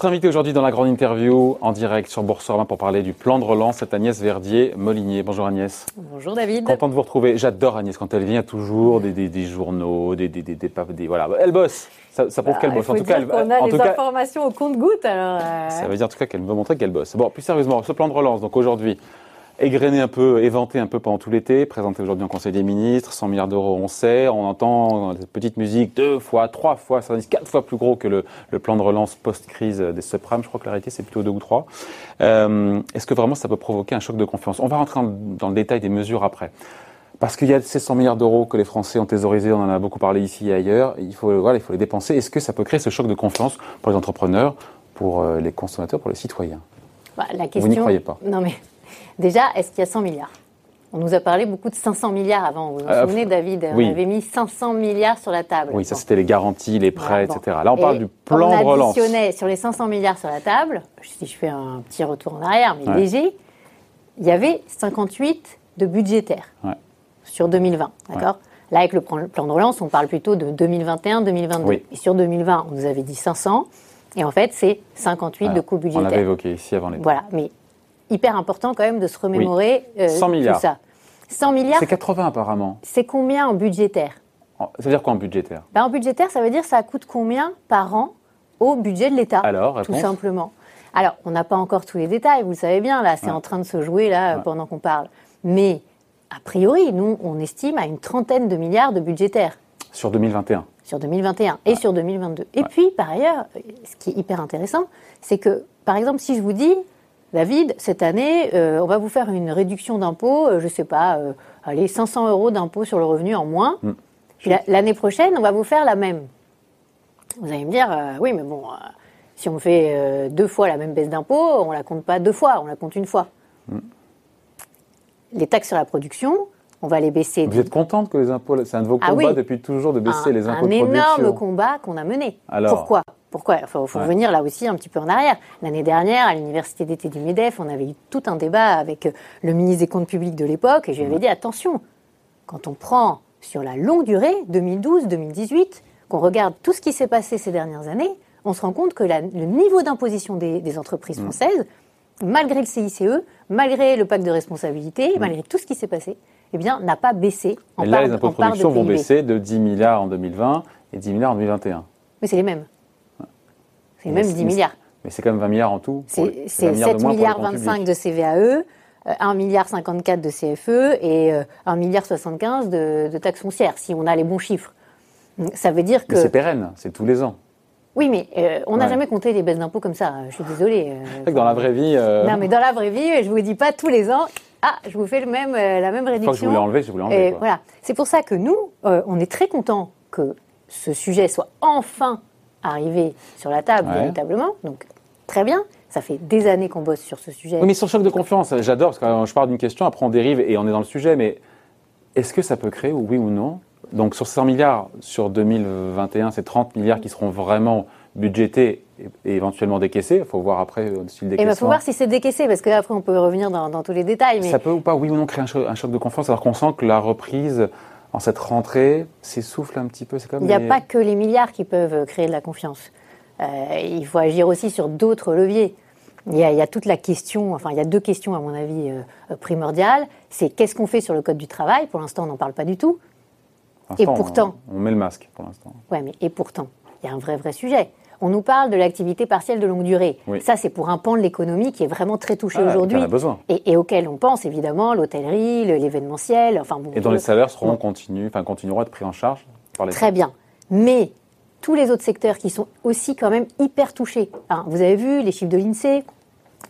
Votre invité aujourd'hui dans la grande interview en direct sur Boursorama pour parler du plan de relance, c'est Agnès Verdier-Molinier. Bonjour Agnès. Bonjour David. Content de vous retrouver. J'adore Agnès quand elle vient, toujours des, des, des journaux, des, des, des, voilà. Elle bosse. Ça, ça prouve Bah, qu'elle bosse. En tout cas, dire elle, qu'on a en les tout cas, informations au compte-goutte, alors. euh, ça veut dire en tout cas qu'elle veut montrer qu'elle bosse. Bon, plus sérieusement, ce plan de relance, donc aujourd'hui, égrené un peu, éventé un peu pendant tout l'été, présenté aujourd'hui en Conseil des ministres, 100 milliards d'euros, on sait, on entend cette petite musique deux fois, trois fois, ça quatre fois plus gros que le, le plan de relance post-crise des subprimes. Je crois que la réalité, c'est plutôt deux ou trois. Euh, Est-ce que vraiment ça peut provoquer un choc de confiance? On va rentrer en- dans le détail des mesures après. Parce qu'il y a ces 100 milliards d'euros que les Français ont thésaurisés, on en a beaucoup parlé ici et ailleurs, il faut, voilà, il faut les dépenser. Est-ce que ça peut créer ce choc de confiance pour les entrepreneurs, pour euh, les consommateurs, pour les citoyens? Bah, la Vous question. n'y croyez pas? Non, mais déjà, est-ce qu'il y a 100 milliards? On nous a parlé beaucoup de 500 milliards avant. Vous vous Euh, souvenez, David oui. On avait mis 500 milliards sur la table. Oui, ça c'était les garanties, les prêts, bon. etc. Là, on parle du plan de relance. additionnait sur les 500 milliards sur la table, si je fais un petit retour en arrière, mais Ouais. léger, il y avait 58 de budgétaire Ouais. sur 2020. D'accord? Là, avec le plan de relance, on parle plutôt de 2021-2022. Oui. Et sur 2020, on nous avait dit 500. Et en fait, c'est 58 de coûts On l'avait budgétaires. évoqué ici avant l'été. Voilà, mais hyper important quand même de se remémorer euh, 100 milliards. tout ça. 100 milliards, C'est 80 apparemment. c'est combien en budgétaire? Ça veut dire quoi en budgétaire? Ben, En budgétaire, ça veut dire ça coûte combien par an au budget de l'État Alors, Tout simplement. Alors, on n'a pas encore tous les détails, vous le savez bien, là, c'est Ouais. en train de se jouer là Ouais. pendant qu'on parle. Mais a priori, nous, on estime à une trentaine de milliards de budgétaires Sur 2021. sur 2021 et sur 2022. Et puis, par ailleurs, ce qui est hyper intéressant, c'est que, par exemple, si je vous dis, David, cette année, euh, on va vous faire une réduction d'impôt, euh, je sais pas, euh, allez, 500 euros d'impôt sur le revenu en moins. Mm. L'année prochaine, on va vous faire la même. Vous allez me dire, euh, oui, mais bon, euh, si on fait deux fois la même baisse d'impôt, on la compte pas deux fois, on la compte une fois. Mm. Les taxes sur la production, on va les baisser Vous êtes contente que les impôts, c'est un de vos Ah combats oui. depuis toujours de baisser un, les impôts un de énorme production combat qu'on a mené. Alors Pourquoi? Pourquoi? Il faut, faut Ouais. revenir là aussi un petit peu en arrière. L'année dernière, à l'université d'été du MEDEF, on avait eu tout un débat avec euh, le ministre des Comptes publics de l'époque et je lui avais dit attention, quand on prend sur la longue durée, 2012-2018, qu'on regarde tout ce qui s'est passé ces dernières années, on se rend compte que la- le niveau d'imposition des, des entreprises Mm. françaises, malgré le CICE, malgré le pacte de responsabilité, Mm. malgré tout ce qui s'est passé, eh bien, n'a pas baissé en Et là, part, les impôts de production vont baisser de 10 milliards en 2020 et 10 milliards en 2021. Mais c'est les mêmes. C'est c'est- 10 milliards. Mais c'est quand même 20 milliards en tout. C'est 20 c'est de 7 moins pour les milliards comptes 25 publics. de CVAE, euh, 1 milliard 54 de CFE et euh, 1 milliard 75 de, de taxes foncières, si on a les bons chiffres. Ça veut dire que... C'est pérenne, c'est tous les ans. Oui, mais euh, on n'a Ouais. jamais compté les baisses d'impôts comme ça. Je suis désolée. euh, C'est vrai que dans la vraie vie, euh, Non, mais dans la vraie vie, je vous dis pas tous les ans. Ah, je vous fais le même, euh, la même fois que je réduction. voulais enlever, je voulais enlever. Quoi. voilà. C'est pour ça que nous, euh, on est très contents que ce sujet soit enfin arrivé sur la table Ouais. véritablement. Donc, très bien. Ça fait des années qu'on bosse sur ce sujet. Oui, mais sur le choc de confiance, j'adore, parce que quand je parle d'une question, après on dérive et on est dans le sujet, mais est-ce que ça peut créer, oui ou non? Donc sur 100 milliards sur 2021, c'est 30 milliards qui seront vraiment budgétés et, éventuellement décaissés. Il faut voir après euh, si le Et il faut voir si c'est décaissé, parce que après on peut revenir dans, dans tous les détails. Mais Ça peut ou pas, oui ou non, créer un choc de confiance alors qu'on sent que la reprise en cette rentrée s'essouffle un petit peu C'est comme il n'y a les- pas que les milliards qui peuvent créer de la confiance. Euh, il faut agir aussi sur d'autres leviers. Il y, a, il y a toute la question, enfin il y a deux questions à mon avis euh, primordiales. C'est qu'est-ce qu'on fait sur le code du travail? Pour l'instant on n'en parle pas du tout. Pour et pourtant- On, on met le masque pour l'instant. Ouais, mais et pourtant, il y a un vrai vrai sujet. On nous parle de l'activité partielle de longue durée. Oui. Ça, c'est pour un pan de l'économie qui est vraiment très touché Ah, aujourd'hui. Et, et auquel on pense évidemment l'hôtellerie, le- l'événementiel, enfin bon. Et dont les salaires seront bon. enfin continueront à être pris en charge par les Très bien. Mais tous les autres secteurs qui sont aussi quand même hyper touchés. Hein, vous avez vu les chiffres de l'INSEE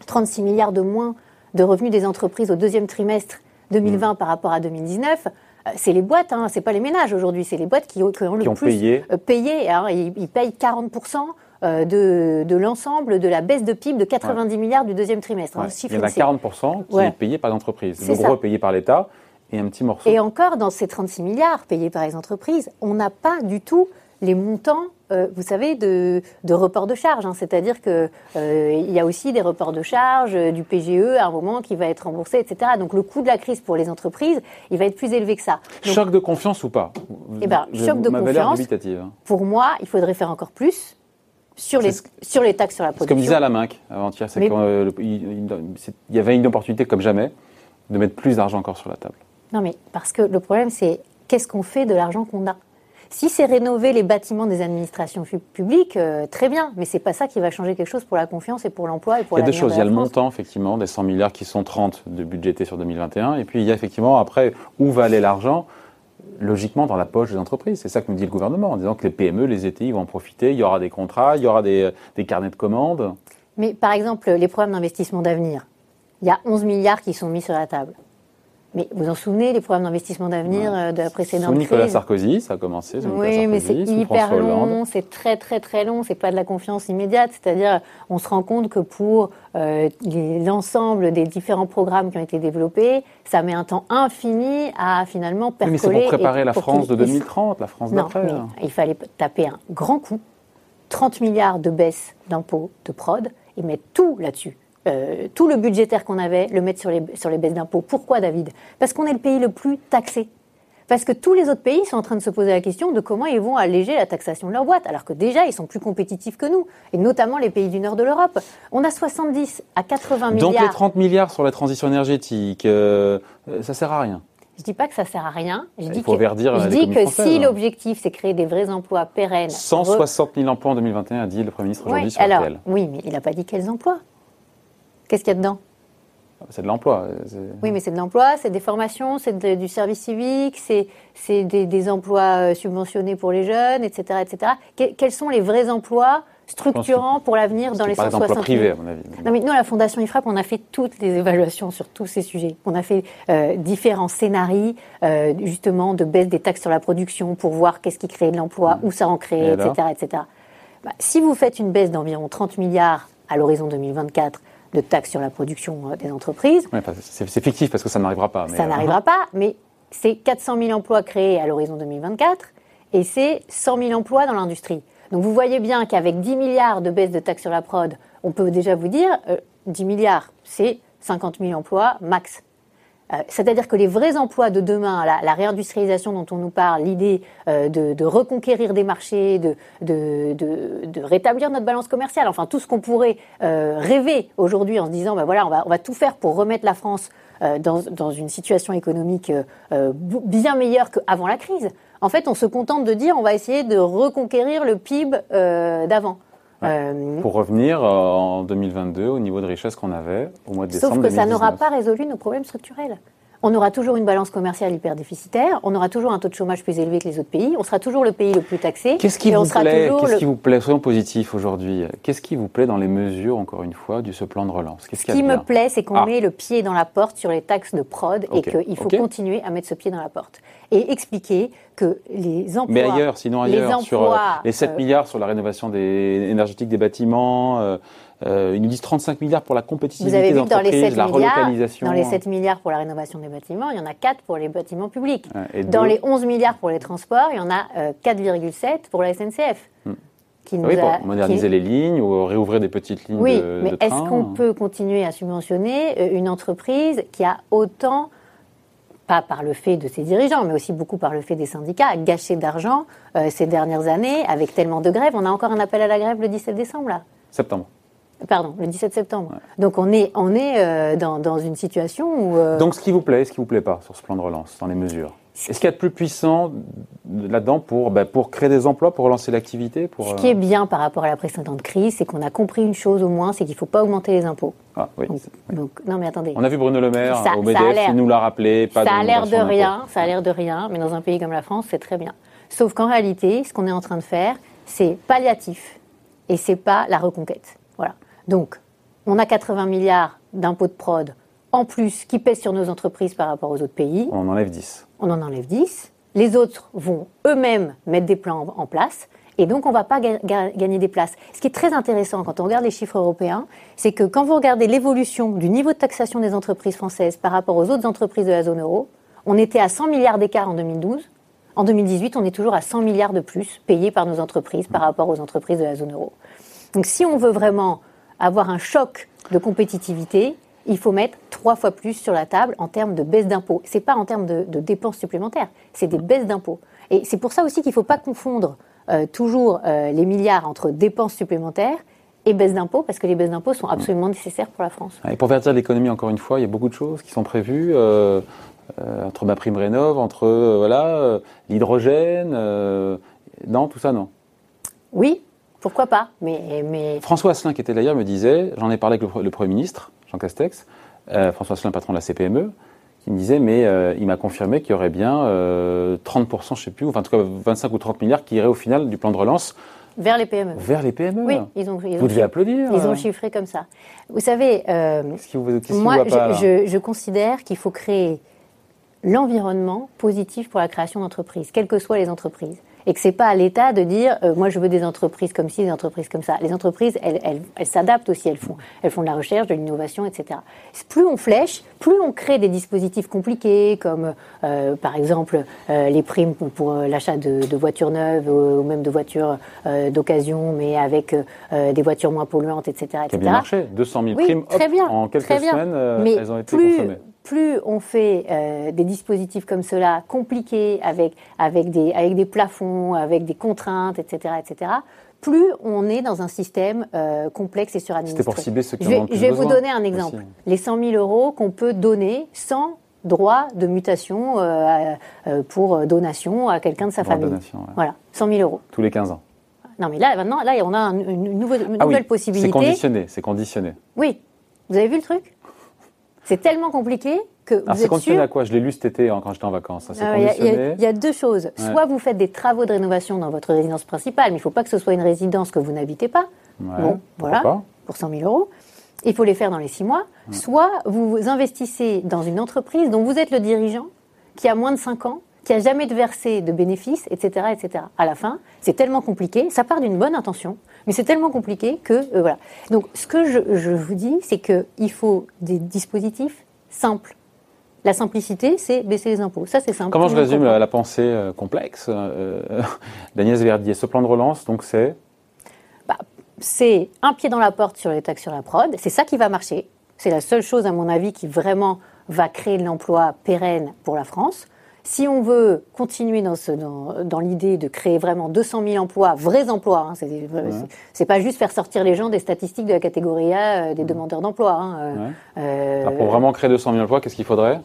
36 milliards de moins de revenus des entreprises au deuxième trimestre Mm. 2020 par rapport à 2019. Euh, C'est les boîtes, hein, c'est pas les ménages aujourd'hui, c'est les boîtes qui ont, qui ont le Qui ont plus payé. euh, payé. hein, ils, ils payent 40% euh, de, de l'ensemble de la baisse de PIB de 90 milliards du deuxième trimestre. hein, Ouais. Il y en a INSEE. 40% qui Ouais. est payé par l'entreprise. Le gros est payé par l'État et un petit morceau. Et encore, dans ces 36 milliards payés par les entreprises, on n'a pas du tout les montants, euh, vous savez, de, de report de charges. hein. C'est-à-dire qu'il il y a aussi des reports de charges, euh, du PGE à un moment qui va être remboursé, etc. Donc le coût de la crise pour les entreprises, il va être plus élevé que ça. Donc, Choc de confiance ou pas? Eh Je- choc de confiance. hein. pour moi, il faudrait faire encore plus sur les, sur les taxes sur la production. Comme disait Alaminck avant-hier, c'est qu'il y avait une opportunité comme jamais de mettre plus d'argent encore sur la table. Non, mais parce que le problème, c'est qu'est-ce qu'on fait de l'argent qu'on a? Si c'est rénover les bâtiments des administrations publiques, euh, très bien, mais c'est pas ça qui va changer quelque chose pour la confiance et pour l'emploi et pour Il y a deux choses. Il y a le montant, effectivement, des 100 milliards qui sont 30 de budgétés sur 2021, et puis il y a effectivement après où va aller l'argent? Logiquement dans la poche des entreprises. C'est ça que nous dit le gouvernement, en disant que les PME, les ETI vont en profiter, il y aura des contrats, il y aura des, des carnets de commandes. Mais par exemple, les programmes d'investissement d'avenir, il y a 11 milliards qui sont mis sur la table. Mais vous en souvenez, les programmes d'investissement d'avenir euh, de la précédente sous Nicolas Sarkozy, ça a commencé. oui, mais c'est hyper long, c'est très très très long, c'est pas de la confiance immédiate. C'est-à-dire, on se rend compte que pour euh, l'ensemble des différents programmes qui ont été développés, ça met un temps infini à finalement percoler. mais c'est pour préparer la France de 2030, la France d'après. Hein. Il fallait taper un grand coup, 30 milliards de baisse d'impôts de prod, et mettre tout là-dessus. Euh, tout le budgétaire qu'on avait, le mettre sur les, sur les baisses d'impôts. Pourquoi, David? Parce qu'on est le pays le plus taxé. Parce que tous les autres pays sont en train de se poser la question de comment ils vont alléger la taxation de leur boîte, alors que déjà, ils sont plus compétitifs que nous, et notamment les pays du nord de l'Europe. On a 70 à 80 milliards. Donc les 30 milliards sur la transition énergétique, euh, ça sert à rien je dis pas que ça sert à rien. Je Il dis faut que, je dis que si l'objectif c'est créer des vrais emplois pérennes. 160 000 emplois en 2021, a dit le Premier ministre aujourd'hui oui, sur alors. Oui, mais il n'a pas dit quels emplois. Qu'est-ce qu'il y a dedans? C'est de l'emploi. Oui, mais c'est de l'emploi, c'est des formations, c'est du service civique, c'est des, des, emplois euh, subventionnés pour les jeunes, etc. etc. quels sont les vrais emplois structurants pour l'avenir dans les 160 000 privés, à mon avis. Non, mais nous, à la Fondation IFRAP, on a fait toutes les évaluations sur tous ces sujets. On a fait euh, différents scénarios, euh, justement, de baisse des taxes sur la production pour voir qu'est-ce qui crée de l'emploi, mmh. où ça en crée, etc. etc. Bah, si vous faites une baisse d'environ 30 milliards à l'horizon 2024, de taxes sur la production euh, des entreprises. c'est fictif parce que ça n'arrivera pas. ça euh, n'arrivera pas, mais c'est 400 000 emplois créés à l'horizon 2024 et c'est 100 000 emplois dans l'industrie. Donc vous voyez bien qu'avec 10 milliards de baisse de taxes sur la prod, on peut déjà vous dire, 10 euh, milliards, c'est 50 000 emplois max. Euh, c'est-à-dire que les vrais emplois de demain, la, réindustrialisation dont on nous parle, l'idée euh, de, reconquérir des marchés, de, rétablir notre balance commerciale, enfin tout ce qu'on pourrait euh, rêver aujourd'hui en se disant, ben voilà, on va, tout faire pour remettre la France dans, une situation économique bien meilleure qu'avant la crise. En fait, on se contente de dire, on va essayer de reconquérir le PIB d'avant. Pour revenir en 2022 au niveau de richesse qu'on avait au mois de décembre. Sauf que ça n'aura pas résolu nos problèmes structurels on aura toujours une balance commerciale hyper déficitaire, on aura toujours un taux de chômage plus élevé que les autres pays, on sera toujours le pays le plus taxé. Qu'est-ce qui, vous plaît? Qu'est-ce qui vous plaît? Soyons positifs aujourd'hui. Qu'est-ce qui vous plaît dans les mesures, encore une fois, du ce plan de relance? Ce qui me plaît, c'est qu'on ah. met le pied dans la porte sur les taxes de prod et qu'il faut continuer à mettre ce pied dans la porte. Et expliquer que les emplois... Mais ailleurs, sinon ailleurs, sur euh, les 7 euh, milliards sur la rénovation des, énergétique des bâtiments... Euh, euh, ils nous disent 35 milliards pour la compétitivité des entreprises, la relocalisation. Dans les 7 milliards pour la rénovation des bâtiments, il y en a 4 pour les bâtiments publics. dans les 11 milliards pour les transports, il y en a 4,7 euh, pour la SNCF. Hmm. Qui nous oui, pour moderniser les lignes ou réouvrir des petites lignes oui, de, mais est-ce qu'on peut continuer à subventionner euh, une entreprise qui a autant pas par le fait de ses dirigeants, mais aussi beaucoup par le fait des syndicats, gâché d'argent ces dernières années avec tellement de grèves? On a encore un appel à la grève le 17 décembre, là. Septembre. Pardon, le 17 septembre. Donc on est, on est euh, dans, dans, une situation où... Euh, Donc ce qui vous plaît, ce qui vous plaît pas sur ce plan de relance, dans les mesures? Est-ce qu'il y a de plus puissant là-dedans pour, ben, pour créer des emplois, pour relancer l'activité pour, Ce qui est bien par rapport à la précédente crise, c'est qu'on a compris une chose au moins, c'est qu'il ne faut pas augmenter les impôts. Ah, oui, donc, non mais attendez. On a vu Bruno Le Maire au MEDEF, il nous l'a rappelé. Pas ça a l'air de rien, ça a l'air de rien, mais dans un pays comme la France, c'est très bien. Sauf qu'en réalité, ce qu'on est en train de faire, c'est palliatif et c'est pas la reconquête. Donc, on a 80 milliards d'impôts de prod en plus qui pèsent sur nos entreprises par rapport aux autres pays. On en enlève 10. On en enlève 10. Les autres vont eux-mêmes mettre des plans en place. Et donc, on ne va pas gagner des places. Ce qui est très intéressant quand on regarde les chiffres européens, c'est que quand vous regardez l'évolution du niveau de taxation des entreprises françaises par rapport aux autres entreprises de la zone euro, on était à 100 milliards d'écart en 2012. En 2018, on est toujours à 100 milliards de plus payés par nos entreprises par rapport aux entreprises de la zone euro. Donc, si on veut vraiment avoir un choc de compétitivité, il faut mettre trois fois plus sur la table en termes de baisse d'impôts. Ce n'est pas en termes de, dépenses supplémentaires, c'est des baisses d'impôts. Et c'est pour ça aussi qu'il ne faut pas confondre euh, toujours euh, les milliards entre dépenses supplémentaires et baisse d'impôts, parce que les baisses d'impôts sont absolument nécessaires pour la France. Et pour verdir l'économie, encore une fois, il y a beaucoup de choses qui sont prévues. euh, entre ma prime rénov, entre voilà l'hydrogène, non, tout ça non. Oui, pourquoi pas Mais, mais François Asselin, qui était là hier, me disait, j'en ai parlé avec le, pre- le Premier ministre, Jean Castex, euh, François Asselin, patron de la CPME, qui me disait, mais euh, il m'a confirmé qu'il y aurait bien euh, 30%, je ne sais plus, ou enfin, en tout cas 25 ou 30 milliards qui iraient au final du plan de relance vers les PME. vers les PME. Oui, ils ont, ils ont, Vous devez applaudir. ils ont euh. chiffré comme ça. Vous savez, euh, qui vous, qui moi, pas, je considère qu'il faut créer l'environnement positif pour la création d'entreprises, quelles que soient les entreprises. Et que c'est pas à l'État de dire, euh, moi je veux des entreprises comme ci, des entreprises comme ça. Les entreprises, elles, elles, elles s'adaptent aussi, elles font, elles font de la recherche, de l'innovation, etc. Plus on flèche, plus on crée des dispositifs compliqués, comme euh, par exemple euh, les primes pour, l'achat de, de voitures neuves ou, même de voitures d'occasion, mais avec des voitures moins polluantes, etc. Qui a etc. bien marché. 200 000 Oui, primes, très hop, bien, en quelques très bien. semaines, Mais elles ont été plus, consommées. Plus on fait euh, des dispositifs comme cela, compliqués, avec, avec, des, avec des plafonds, avec des contraintes, etc., etc., plus on est dans un système euh, complexe et suradministré. C'était pour cibler ceux qui je en vais, ont plus je vais vous donner un exemple. aussi. Les 100 000 euros qu'on peut donner sans droit de mutation euh, euh, pour donation à quelqu'un de sa Droit de famille. donation, ouais. Voilà, 100 000 euros. Tous les 15 ans. Non, mais là, maintenant, là, on a un- une, nouvelle, une Ah oui, nouvelle c'est possibilité. conditionné, c'est conditionné. Oui. Vous avez vu le truc? C'est tellement compliqué que Alors vous c'est êtes conditionné sûr. à quoi Je l'ai lu cet été hein, quand j'étais en vacances. C'est Ah, Il y a- y, y deux choses. Ouais. Soit vous faites des travaux de rénovation dans votre résidence principale, mais il ne faut pas que ce soit une résidence que vous n'habitez pas. Ouais, bon, voilà, pas. pour 100 000 euros. Il faut les faire dans les six mois. Soit vous investissez dans une entreprise dont vous êtes le dirigeant, qui a moins de 5 ans, qui a jamais de versé de bénéfices, etc., etc. À la fin, c'est tellement compliqué. Ça part d'une bonne intention, mais c'est tellement compliqué que euh, voilà. Donc, ce que je, je vous dis, c'est que il faut des dispositifs simples. La simplicité, c'est baisser les impôts. Ça, c'est simple. Comment je résume la, la pensée euh, complexe euh, d'Agnès Verdier? Ce plan de relance, donc c'est? Bah, c'est un pied dans la porte sur les taxes sur la prod. C'est ça qui va marcher. C'est la seule chose, à mon avis, qui vraiment va créer de l'emploi pérenne pour la France. Si on veut continuer dans, ce- dans, dans l'idée de créer vraiment 200 000 emplois, vrais emplois, hein, c'est, pas juste faire sortir les gens des statistiques de la catégorie A euh, des demandeurs d'emploi. hein, euh, Ouais. euh, pour vraiment créer 200 000 emplois, qu'est-ce qu'il faudrait?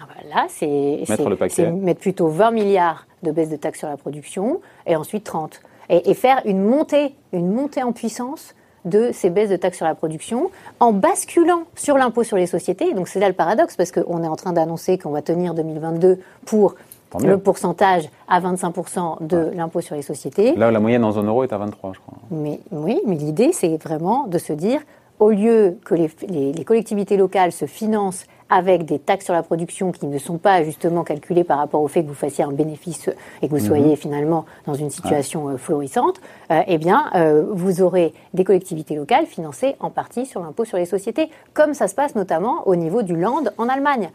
Ah bah là, Mettre c'est mettre plutôt 20 milliards de baisse de taxes sur la production et ensuite 30. Et, et faire une montée, une montée en puissance de ces baisses de taxes sur la production en basculant sur l'impôt sur les sociétés. Donc c'est là le paradoxe parce qu'on est en train d'annoncer qu'on va tenir 2022 pour le pourcentage à 25% de l'impôt sur les sociétés. Là, la moyenne en zone euro est à 23, je crois. Mais oui, mais l'idée, c'est vraiment de se dire, au lieu que les, les- les collectivités locales se financent avec des taxes sur la production qui ne sont pas justement calculées par rapport au fait que vous fassiez un bénéfice et que vous soyez finalement dans une situation euh, florissante, euh, eh bien, euh, vous aurez des collectivités locales financées en partie sur l'impôt sur les sociétés, comme ça se passe notamment au niveau du Land en Allemagne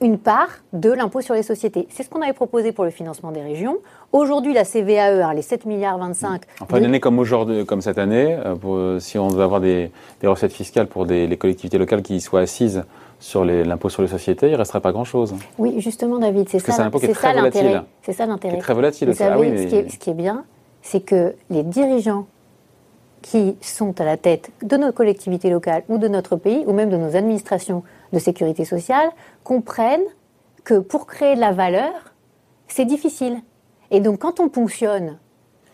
une part de l'impôt sur les sociétés. C'est ce qu'on avait proposé pour le financement des régions. Aujourd'hui, la CVAE, hein, les 7 milliards 25. Enfin, une année comme aujourd'hui, comme cette année, euh, pour, si on devait avoir des, des recettes fiscales pour des, les collectivités locales qui soient assises sur l'impôt sur les sociétés, il ne resterait pas grand-chose. Oui, justement, David, c'est ça, l'intérêt. C'est ça l'intérêt. Très volatile. Vous savez, Ah oui, ce, mais- qui est, ce qui est bien, c'est que les dirigeants qui sont à la tête de nos collectivités locales ou de notre pays, ou même de nos administrations de sécurité sociale, comprennent que pour créer de la valeur, c'est difficile. Et donc, quand on ponctionne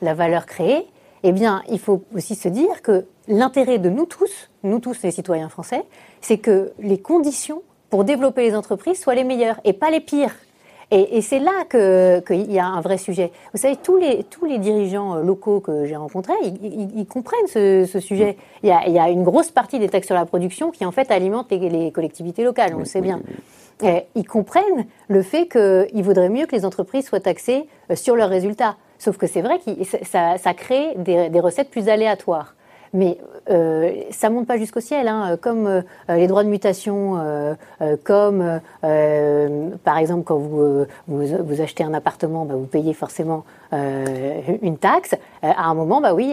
la valeur créée, eh bien, il faut aussi se dire que l'intérêt de nous tous, nous tous les citoyens français, c'est que les conditions pour développer les entreprises soient les meilleures et pas les pires. Et, et c'est là que- qu'il y a un vrai sujet. Vous savez, tous les, tous les dirigeants euh, locaux que j'ai rencontrés, ils, ils- ils comprennent ce, ce sujet. Il y, a, il y a une grosse partie des taxes sur la production qui, en fait, alimentent les, les collectivités locales, on le sait bien. Ils comprennent le fait qu'il vaudrait mieux que les entreprises soient taxées euh, sur leurs résultats. Sauf que c'est vrai que ça, ça crée des, des recettes plus aléatoires. Mais euh, ça monte pas jusqu'au ciel, hein, comme euh, les droits de mutation, euh, euh, comme par exemple quand vous, vous, vous achetez un appartement, bah, vous payez forcément une taxe. À un moment, bah oui,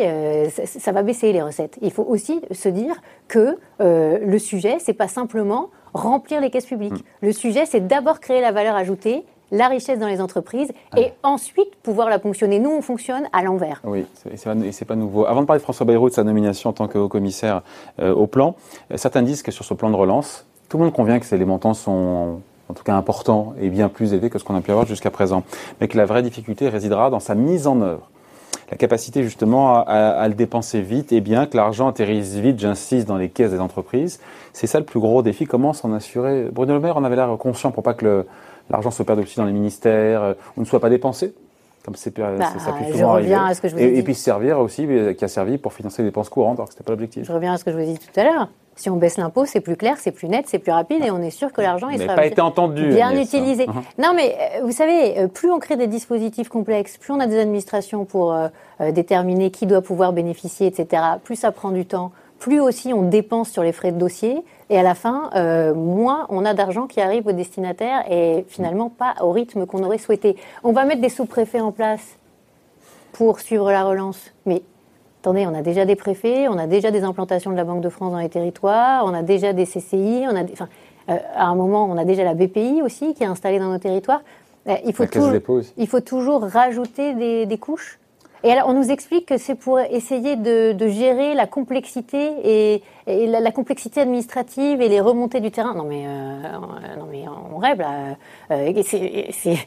ça, ça va baisser les recettes. Il faut aussi se dire que le sujet, c'est pas simplement remplir les caisses publiques. Le sujet, c'est d'abord créer la valeur ajoutée la richesse dans les entreprises et ensuite pouvoir la ponctionner. Nous, on fonctionne à l'envers. Oui, et c'est pas, pas nouveau. Avant de parler de François Bayrou, de sa nomination en tant que haut-commissaire euh, au plan, euh, certains disent que sur ce plan de relance, tout le monde convient que les montants sont en tout cas importants et bien plus élevés que ce qu'on a pu avoir jusqu'à présent, mais que la vraie difficulté résidera dans sa mise en œuvre la capacité justement à, à, le dépenser vite et bien que l'argent atterrisse vite, j'insiste, dans les caisses des entreprises. C'est ça le plus gros défi. Comment s'en assurer? Bruno Le Maire en avait l'air conscient pour pas que l'argent se perde aussi dans les ministères euh, ou ne soit pas dépensé comme c'est bah, ça peut souvent arriver. À ce que je vous et, et, puis servir aussi, euh, qui a servi pour financer les dépenses courantes, alors que c'était pas l'objectif. Je reviens à ce que je vous ai dit tout à l'heure. Si on baisse l'impôt, c'est plus clair, c'est plus net, c'est plus rapide, et on est sûr que l'argent sera pas été entendu, bien utilisé. Uh-huh. Non, mais euh, vous savez, plus on crée des dispositifs complexes, plus on a des administrations pour déterminer qui doit pouvoir bénéficier, etc. Plus ça prend du temps, plus aussi on dépense sur les frais de dossier, et à la fin, euh, moins on a d'argent qui arrive aux destinataires et finalement pas au rythme qu'on aurait souhaité. On va mettre des sous-préfets en place pour suivre la relance. Mais attendez, on a déjà des préfets, on a déjà des implantations de la Banque de France dans les territoires, on a déjà des CCI, on a enfin, euh, à un moment, on a déjà la BPI aussi qui est installée dans nos territoires. Euh, il, faut toujours, il faut toujours rajouter des, des couches. Et alors, on nous explique que c'est pour essayer de, de, gérer la complexité et, et la, complexité administrative et les remontées du terrain. Non mais, euh, non mais on rêve là. Euh, c'est,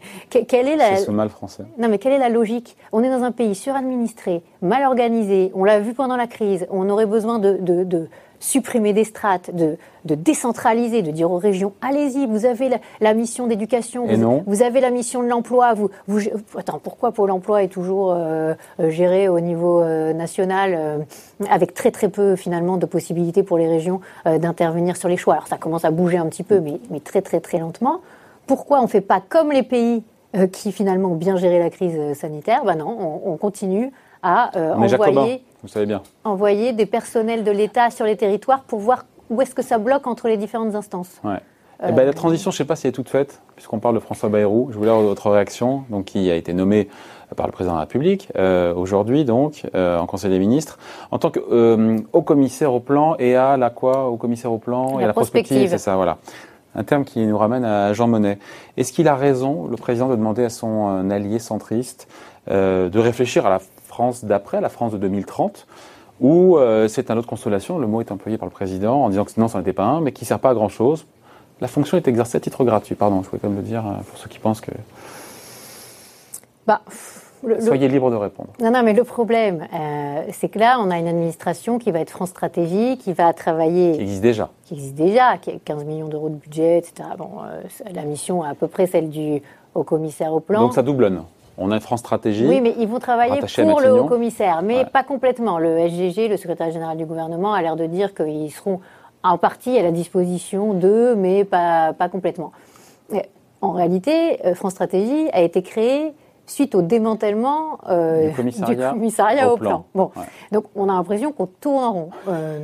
quelle est la C'est mal français. Non mais quelle est la logique? On est dans un pays suradministré, mal organisé. On l'a vu pendant la crise. On aurait besoin de, de, de supprimer des strates, de, de, décentraliser, de dire aux régions allez-y, vous avez la, mission d'éducation, vous, vous, avez la mission de l'emploi. Vous, vous, attends, pourquoi Pôle Emploi est toujours euh, euh, géré au niveau euh, national avec très très peu finalement de possibilités pour les régions d'intervenir sur les choix? Alors ça commence à bouger un petit peu, mais, mais très très très lentement. Pourquoi on ne fait pas comme les pays qui finalement ont bien géré la crise sanitaire? Ben non, on, on continue à envoyer vous savez bien. Envoyer des personnels de l'État sur les territoires pour voir où est-ce que ça bloque entre les différentes instances. Ouais. Eh ben, la transition, je ne sais pas si elle est toute faite, puisqu'on parle de François Bayrou. Je voulais avoir votre réaction, donc qui a été nommé par le président de la République euh, aujourd'hui, donc euh, en Conseil des ministres, en tant que euh, haut commissaire au plan et à la quoi, au commissaire au plan et à la prospective, c'est ça, voilà. Un terme qui nous ramène à Jean Monnet. Est-ce qu'il a raison, le président, de demander à son allié centriste de réfléchir à la France d'après, la France de 2030, où euh, c'est un autre consolation, le mot est employé par le président en disant que non, ça n'était pas un, mais qui ne sert pas à grand-chose. La fonction est exercée à titre gratuit, pardon, je voulais quand même le dire euh, pour ceux qui pensent que... Bah, Soyez libre de répondre. Non, non, mais le problème, euh, c'est que là, on a une administration qui va être France Stratégie, qui va travailler. Qui existe déjà. Qui existe déjà, qui a 15 millions d'euros de budget, etc. Bon, la mission est à peu près celle du haut commissaire au plan. Donc ça doublonne. On a une France Stratégie. Oui, mais ils vont travailler pour le haut commissaire, mais pas complètement. Le SGG, le secrétaire général du gouvernement, a l'air de dire qu'ils seront en partie à la disposition d'eux, mais pas, pas complètement. En réalité, euh, France Stratégie a été créée suite au démantèlement euh, du commissariat, au, plan. Bon, donc on a l'impression qu'on tourne en rond. Euh,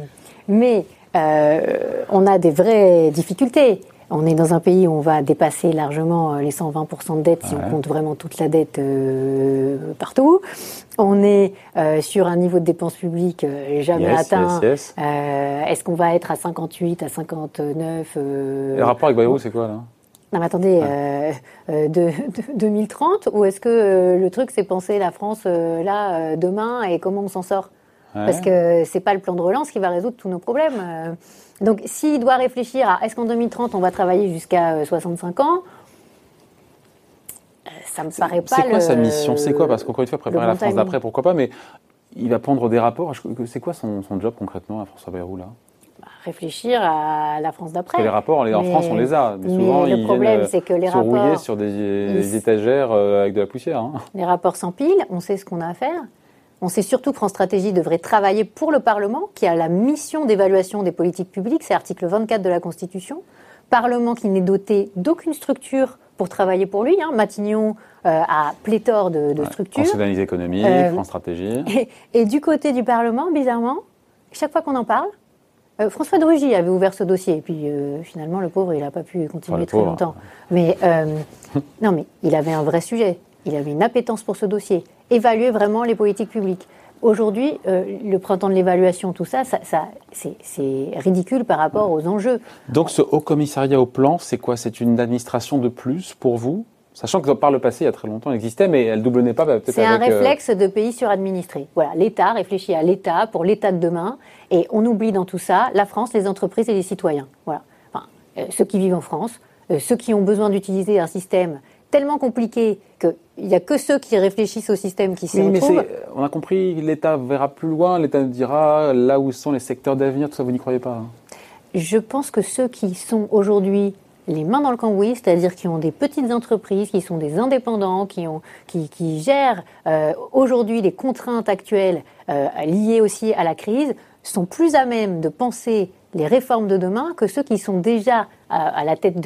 mais on a des vraies difficultés. On est dans un pays où on va dépasser largement euh, les 120% de dette si on compte vraiment toute la dette euh, partout. On est euh, sur un niveau de dépenses publiques jamais atteint. Est-ce qu'on va être à 58, à 59 Le rapport avec Bayrou, c'est quoi là? Non mais attendez, de, 2030 ou est-ce que le truc c'est penser la France là demain et comment on s'en sort? Parce que c'est pas le plan de relance qui va résoudre tous nos problèmes. Donc, s'il doit réfléchir à est-ce qu'en 2030 on va travailler jusqu'à 65 euh, ans, euh, ça me paraît pas. C'est quoi sa mission? C'est quoi? Parce qu'encore une fois, préparer la France d'après, pourquoi pas Mais il va prendre des rapports. C'est quoi son, job concrètement à François Bayrou là? Bah, réfléchir à la France d'après. Les rapports, en France, on les a. Mais souvent, le problème, c'est que les se rapports sur des, étagères euh, avec de la poussière. Hein. Les rapports s'empilent, on sait ce qu'on a à faire. On sait surtout que France Stratégie devrait travailler pour le Parlement, qui a la mission d'évaluation des politiques publiques, c'est l'article 24 de la Constitution. Parlement qui n'est doté d'aucune structure pour travailler pour lui. Hein. Matignon euh, a pléthore de, de structures. Conseil d'analyse économique, euh, France Stratégie. Et, du côté du Parlement, bizarrement, chaque fois qu'on en parle, euh, François de Rugy avait ouvert ce dossier, et puis finalement, le pauvre, il n'a pas pu continuer très longtemps. Mais non, mais il avait un vrai sujet. Il avait une appétence pour ce dossier évaluer vraiment les politiques publiques. Aujourd'hui, euh, le printemps de l'évaluation, tout ça, ça, c'est ridicule par rapport aux enjeux. Donc ce haut commissariat au plan, c'est quoi? C'est une administration de plus pour vous? Sachant que par le passé, il y a très longtemps, elle existait, mais elle doublonnait pas peut-être C'est un euh, réflexe de pays suradministrés. Voilà, l'État réfléchit à l'État pour l'État de demain, et on oublie dans tout ça la France, les entreprises et les citoyens. Voilà, enfin, euh, ceux qui vivent en France, ceux qui ont besoin d'utiliser un système tellement compliqué qu'il n'y a que ceux qui réfléchissent au système qui s'y Oui, mais retrouvent. on a compris, l'État verra plus loin, l'État nous dira là où sont les secteurs d'avenir, tout ça, vous n'y croyez pas hein Je pense que ceux qui sont aujourd'hui les mains dans le cambouis, c'est-à-dire qui ont des petites entreprises, qui sont des indépendants, qui, ont, qui, gèrent euh, aujourd'hui les contraintes actuelles euh, liées aussi à la crise, sont plus à même de penser les réformes de demain que ceux qui sont déjà à, à la tête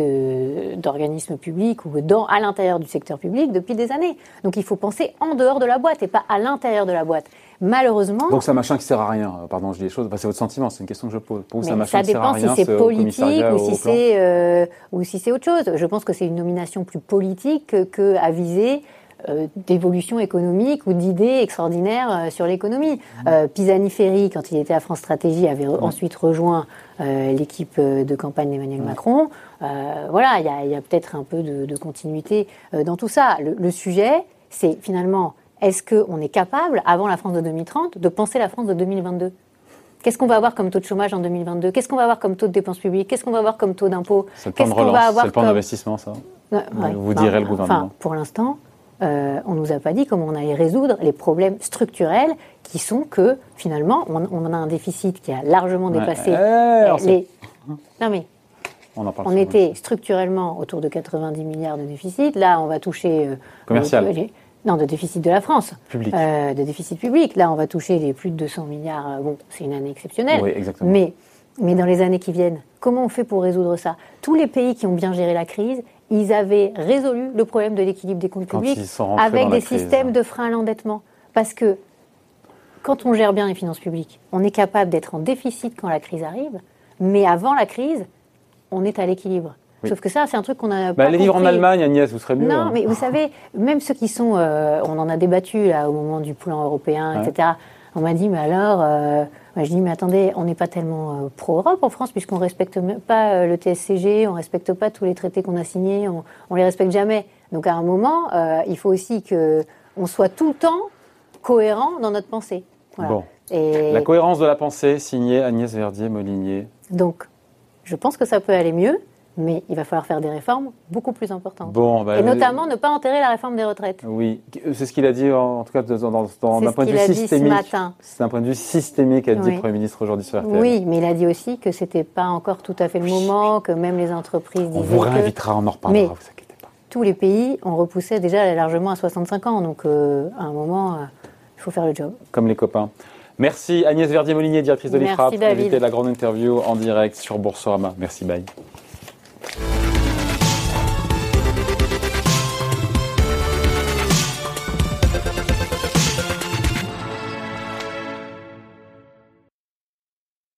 d'organismes publics ou dans, à l'intérieur du secteur public depuis des années. Donc il faut penser en dehors de la boîte et pas à l'intérieur de la boîte. Malheureusement, Donc c'est un machin qui sert à rien. Euh, Pardon, je dis les choses. Enfin, c'est votre sentiment, c'est une question que je pose. Pour vous, Mais ça dépend si c'est ce politique commissariat ou si c'est euh, ou si c'est autre chose. Je pense que c'est une nomination plus politique que, à viser euh, d'évolution économique ou d'idées extraordinaires euh, sur l'économie. Mmh. Euh, Pisani-Ferry, quand il était à France Stratégie, avait re- ensuite rejoint euh, l'équipe euh, de campagne d'Emmanuel Macron. Euh, voilà, il y a, peut-être un peu de, de continuité euh, dans tout ça. Le, le sujet, c'est finalement, est-ce qu'on est capable, avant la France de 2030, de penser la France de 2022 Qu'est-ce qu'on va avoir comme taux de chômage en 2022 Qu'est-ce qu'on va avoir comme taux de dépenses publiques? Qu'est-ce qu'on va avoir comme taux d'impôt C'est le plan de relance, c'est le plan comme- d'investissement, ça. Ouais, ouais. Vous direz le gouvernement. Enfin, pour l'instant, euh, on nous a pas dit comment on allait résoudre les problèmes structurels qui sont que finalement, on, on a un déficit qui a largement Ouais. dépassé Eh, les. Non mais On en parle. on était structurellement autour de 90 milliards de déficit. Là, on va toucher. euh, Commercial. les- non, de déficit de la France. Public. Euh, de déficit public. Là, on va toucher les plus de 200 milliards. Euh, Bon, c'est une année exceptionnelle. Oui, exactement. Mais, mais dans les années qui viennent, comment on fait pour résoudre ça? Tous les pays qui ont bien géré la crise, ils avaient résolu le problème de l'équilibre des comptes Quand publics avec des crise. systèmes de frein à l'endettement. Parce que quand on gère bien les finances publiques, on est capable d'être en déficit quand la crise arrive, mais avant la crise, on est à l'équilibre. Oui. Sauf que ça, c'est un truc qu'on a Bah, pas les vivre en. Allemagne, Agnès, vous serez mieux. Non, hein. mais vous savez, même ceux qui sont, euh, on en a débattu là au moment du plan européen, Ouais. etc. On m'a dit, mais alors, euh, je dis, mais attendez, on n'est pas tellement euh, pro-Europe en France puisqu'on respecte même pas euh, le TSCG, on respecte pas tous les traités qu'on a signés, on, on les respecte jamais. Donc à un moment, euh, il faut aussi que on soit tout le temps cohérent dans notre pensée. Voilà. Bon. Et La cohérence de la pensée, signée Agnès Verdier-Molinier. donc, je pense que ça peut aller mieux, mais il va falloir faire des réformes beaucoup plus importantes. Bon, bah, Et notamment ne pas enterrer la réforme des retraites. Oui, c'est ce qu'il a dit en, en tout cas d'un point de vue a dit ce systémique. matin. C'est un point de vue systémique, a dit Oui. le Premier ministre aujourd'hui sur RTL. Oui, mais il a dit aussi que c'était pas encore tout à fait le moment, que même les entreprises On disaient vous que réinvitera, on en reparlera, Mais- vous inquiétez pas. tous les pays ont repoussé déjà largement à 65 ans. Donc, euh, à un moment, euh, il faut faire le job. Comme les copains. Merci Agnès Verdier-Molinier, directrice de l'IFRAP, invitée de la grande interview en direct sur Boursorama. Merci, bye.